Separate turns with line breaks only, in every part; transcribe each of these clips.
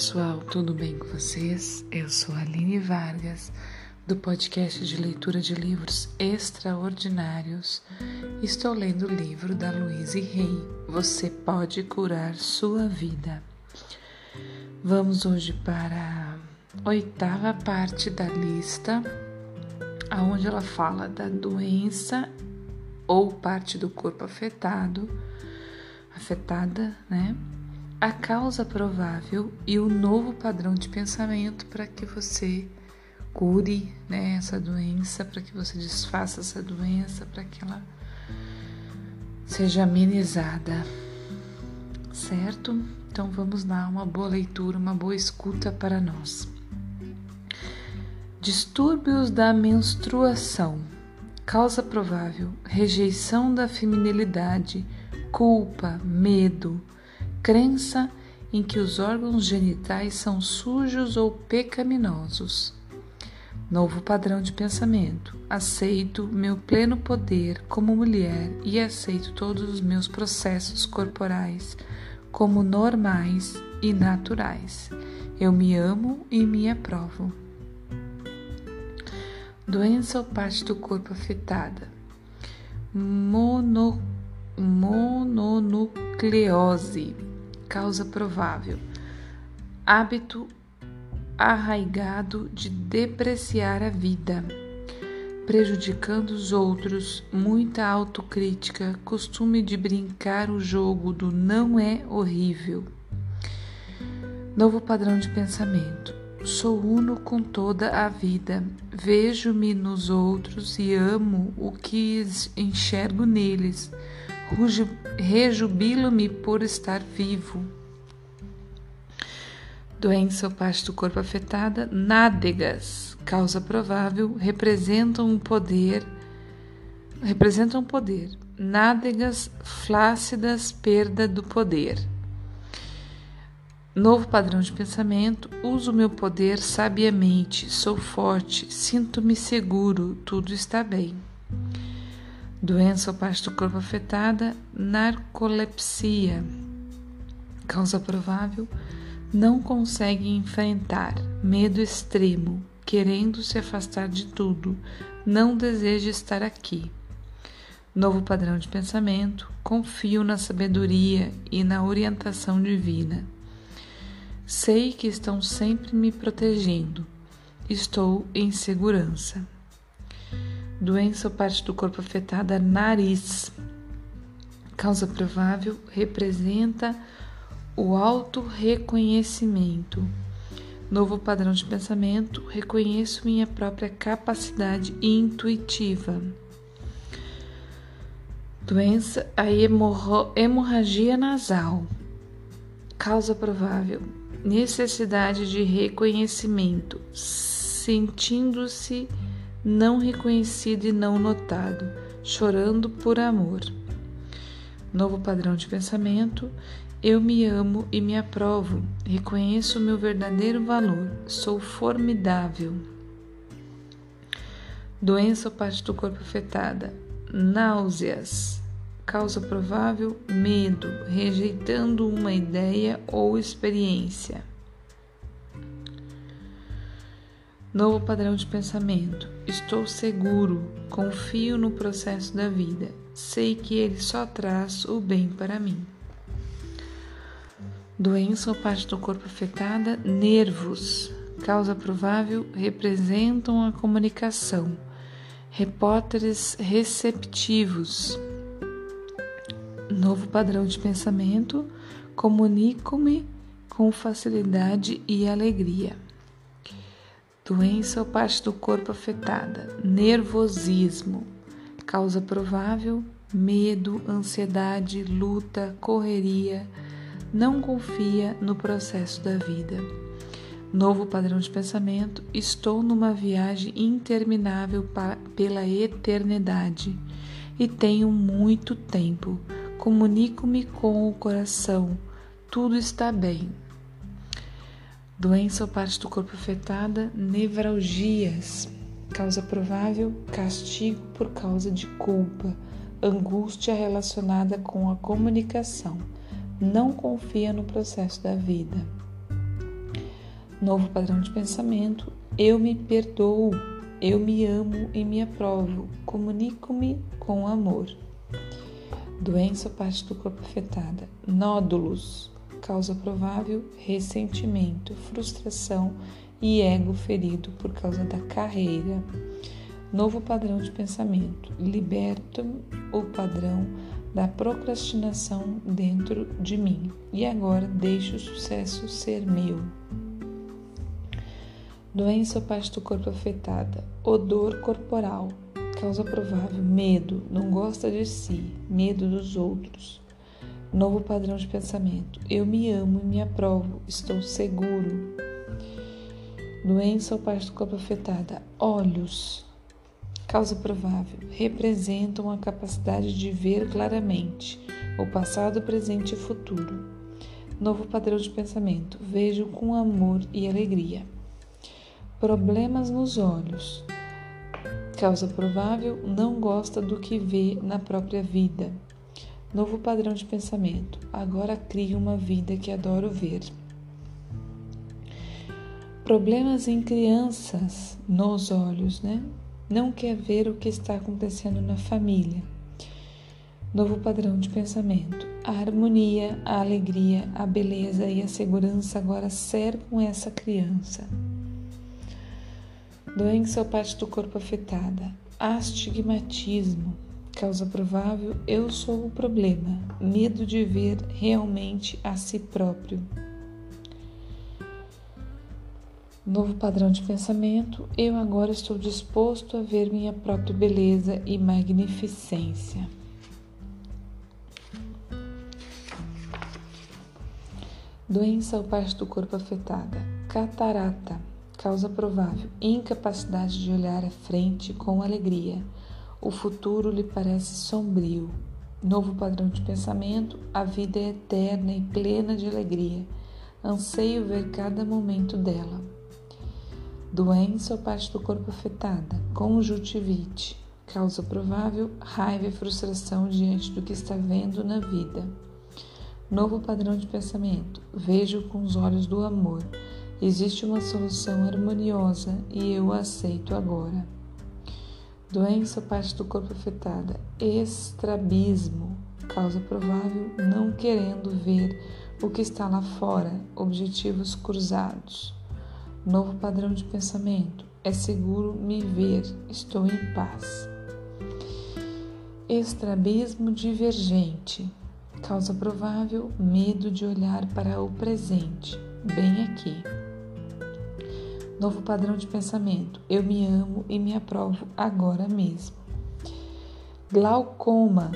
pessoal, tudo bem com vocês? Eu sou Aline Vargas, do podcast de leitura de livros extraordinários. Estou lendo o livro da Louise Rey, Você Pode Curar Sua Vida. Vamos hoje para a oitava parte da lista, onde ela fala da doença ou parte do corpo afetado, afetada, né? A causa provável e o novo padrão de pensamento para que você cure né, essa doença, para que você desfaça essa doença, para que ela seja amenizada, certo? Então vamos lá, uma boa leitura, uma boa escuta para nós. Distúrbios da menstruação. Causa provável: rejeição da feminilidade, culpa, medo, crença em que os órgãos genitais são sujos ou pecaminosos. Novo padrão de pensamento. Aceito meu pleno poder como mulher e aceito todos os meus processos corporais como normais e naturais. Eu me amo e me aprovo. Doença ou parte do corpo afetada. Mono, mononucleose causa provável. Hábito arraigado de depreciar a vida, prejudicando os outros, muita autocrítica, costume de brincar o jogo do não é horrível. Novo padrão de pensamento. Sou uno com toda a vida, vejo-me nos outros e amo o que enxergo neles rejubilo-me por estar vivo. Doença ou parte do corpo afetada, nádegas, causa provável, representam um poder, representam poder. Nádegas flácidas, perda do poder. Novo padrão de pensamento, uso meu poder sabiamente, sou forte, sinto-me seguro, tudo está bem. Doença ou parte do corpo afetada, narcolepsia. Causa provável, não consegue enfrentar, medo extremo, querendo se afastar de tudo, não deseja estar aqui. Novo padrão de pensamento, confio na sabedoria e na orientação divina. Sei que estão sempre me protegendo. Estou em segurança. Doença ou parte do corpo afetada, nariz. Causa provável representa o auto-reconhecimento. Novo padrão de pensamento, reconheço minha própria capacidade intuitiva. Doença, a hemorragia nasal. Causa provável, necessidade de reconhecimento, sentindo-se não reconhecido e não notado, chorando por amor. Novo padrão de pensamento. Eu me amo e me aprovo, reconheço o meu verdadeiro valor, sou formidável. Doença ou parte do corpo afetada. Náuseas. Causa provável: medo, rejeitando uma ideia ou experiência. Novo padrão de pensamento. Estou seguro, confio no processo da vida. Sei que ele só traz o bem para mim. Doença ou parte do corpo afetada, nervos. Causa provável representam a comunicação. Repórteres receptivos. Novo padrão de pensamento. Comunico-me com facilidade e alegria doença ou parte do corpo afetada, nervosismo, causa provável, medo, ansiedade, luta, correria, não confia no processo da vida. Novo padrão de pensamento: estou numa viagem interminável pela eternidade e tenho muito tempo. Comunico-me com o coração, tudo está bem. Doença ou parte do corpo afetada, nevralgias. Causa provável, castigo por causa de culpa, angústia relacionada com a comunicação. Não confia no processo da vida. Novo padrão de pensamento: eu me perdoo, eu me amo e me aprovo, comunico-me com amor. Doença ou parte do corpo afetada: nódulos, causa provável ressentimento, frustração e ego ferido por causa da carreira. Novo padrão de pensamento: liberto o padrão da procrastinação dentro de mim e agora deixo o sucesso ser meu. Doença ou parte do corpo afetada: odor corporal, causa provável medo, não gosta de si, medo dos outros. Novo padrão de pensamento: eu me amo e me aprovo, estou seguro. Doença ou parte do corpo afetada: olhos, causa provável, representam a capacidade de ver claramente o passado, presente e futuro. Novo padrão de pensamento: vejo com amor e alegria. Problemas nos olhos. Causa provável, não gosta do que vê na própria vida. Novo padrão de pensamento. Agora crio uma vida que adoro ver. Problemas em crianças nos olhos, né? Não quer ver o que está acontecendo na família. Novo padrão de pensamento. A harmonia, a alegria, a beleza e a segurança agora cercam essa criança. Doença ou parte do corpo afetada. Astigmatismo. Causa provável: eu sou o problema. Medo de ver realmente a si próprio. Novo padrão de pensamento: eu agora estou disposto a ver minha própria beleza e magnificência. Doença ou parte do corpo afetada: catarata Causa provável: incapacidade de olhar à frente com alegria. O futuro lhe parece sombrio. Novo padrão de pensamento: a vida é eterna e plena de alegria. Anseio ver cada momento dela. Doença ou parte do corpo afetada: conjuntivite. Causa provável: raiva e frustração diante do que está vendo na vida. Novo padrão de pensamento: vejo com os olhos do amor. Existe uma solução harmoniosa e eu a aceito agora. Doença parte do corpo afetada, estrabismo, causa provável não querendo ver o que está lá fora, objetivos cruzados. Novo padrão de pensamento, é seguro me ver, estou em paz. Estrabismo divergente, causa provável medo de olhar para o presente, bem aqui. Novo padrão de pensamento. Eu me amo e me aprovo agora mesmo. Glaucoma.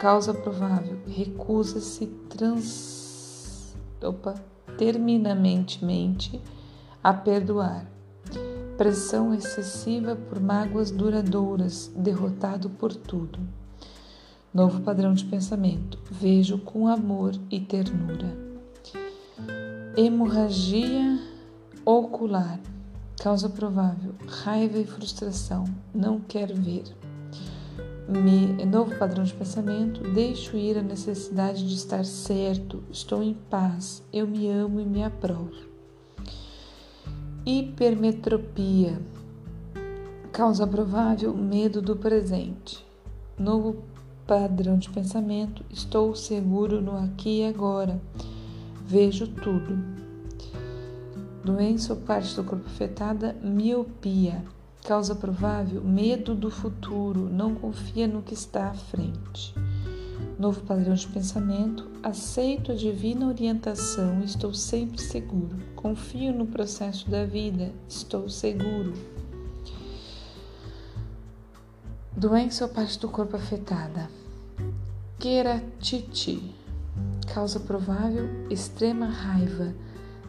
Causa provável. Recusa-se trans... Opa, terminantemente a perdoar. Pressão excessiva por mágoas duradouras, derrotado por tudo. Novo padrão de pensamento. Vejo com amor e ternura. Hemorragia Ocular. Causa provável: raiva e frustração. Não quero ver. Me, novo padrão de pensamento. Deixo ir a necessidade de estar certo. Estou em paz. Eu me amo e me aprovo. Hipermetropia. Causa provável: medo do presente. Novo padrão de pensamento. Estou seguro no aqui e agora. Vejo tudo. Doença ou parte do corpo afetada, miopia. Causa provável, medo do futuro, não confia no que está à frente. Novo padrão de pensamento, aceito a divina orientação, estou sempre seguro. Confio no processo da vida, estou seguro. Doença ou parte do corpo afetada, queratite. Causa provável, extrema raiva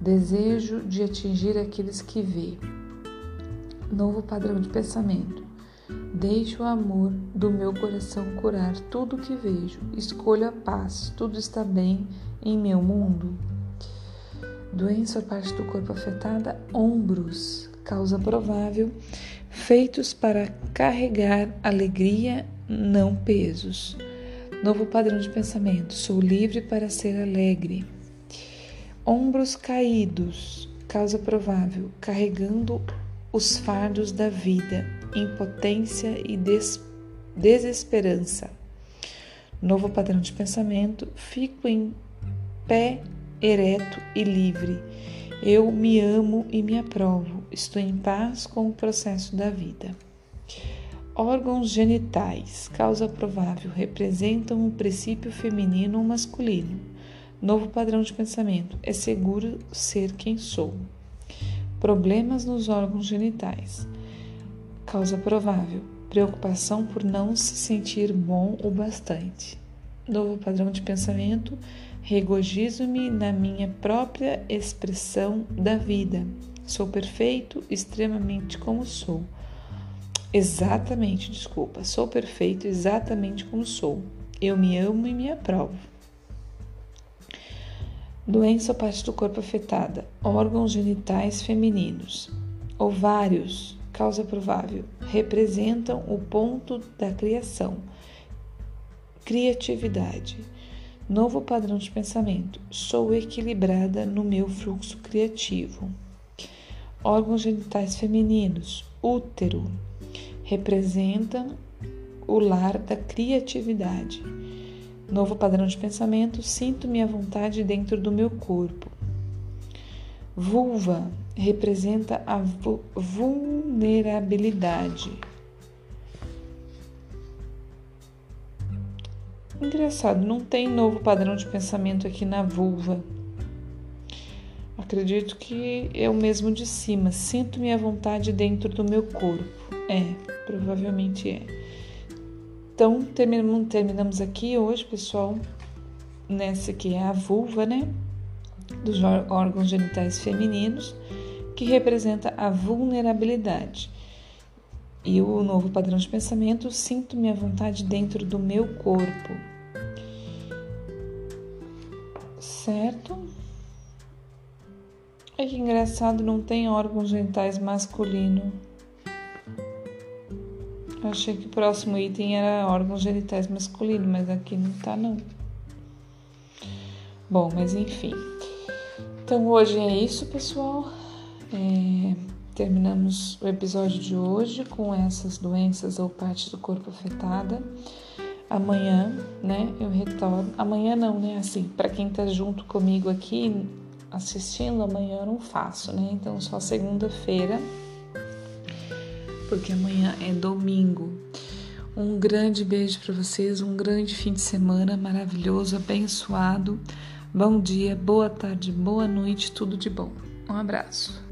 desejo de atingir aqueles que vê. Novo padrão de pensamento. Deixo o amor do meu coração curar tudo o que vejo. Escolho a paz. Tudo está bem em meu mundo. Doença ou parte do corpo afetada, ombros. Causa provável, feitos para carregar alegria, não pesos. Novo padrão de pensamento. Sou livre para ser alegre. Ombros caídos, Causa provável: carregando os fardos da vida, impotência e des desesperança. Novo padrão de pensamento: fico em pé ereto e livre. Eu me amo e me aprovo. Estou em paz com o processo da vida. Órgãos genitais, causa provável, representam um princípio feminino ou masculino. Novo padrão de pensamento: é seguro ser quem sou. Problemas nos órgãos genitais. Causa provável: preocupação por não se sentir bom o bastante. Novo padrão de pensamento: regozijo-me na minha própria expressão da vida. Sou perfeito, extremamente como sou. Exatamente, desculpa. Sou perfeito exatamente como sou. Eu me amo e me aprovo. Doença ou parte do corpo afetada. Órgãos genitais femininos. Ovários, causa provável, representam o ponto da criação. Criatividade. Novo padrão de pensamento. Sou equilibrada no meu fluxo criativo. Órgãos genitais femininos. Útero representam o lar da criatividade. Novo padrão de pensamento: sinto minha vontade dentro do meu corpo. Vulva representa a vulnerabilidade. Engraçado, não tem novo padrão de pensamento aqui na vulva. Acredito que é o mesmo de cima. Sinto minha vontade dentro do meu corpo. É, provavelmente é. Então, terminamos, aqui hoje, pessoal, nessa que é a vulva, né? Dos órgãos genitais femininos, que representa a vulnerabilidade. E o novo padrão de pensamento, sinto minha vontade dentro do meu corpo. Certo? É que engraçado, não tem órgãos genitais masculino. Achei que o próximo item era órgãos genitais masculinos, mas aqui não tá não. Bom, mas enfim. Então hoje é isso, pessoal. É, terminamos o episódio de hoje com essas doenças ou partes do corpo afetada. Amanhã, né, eu retorno. Amanhã não, né? Assim, para quem tá junto comigo aqui assistindo, amanhã eu não faço, né? Então só segunda-feira porque amanhã é domingo. Um grande beijo para vocês, um grande fim de semana maravilhoso, abençoado. Bom dia, boa tarde, boa noite, tudo de bom. Um abraço.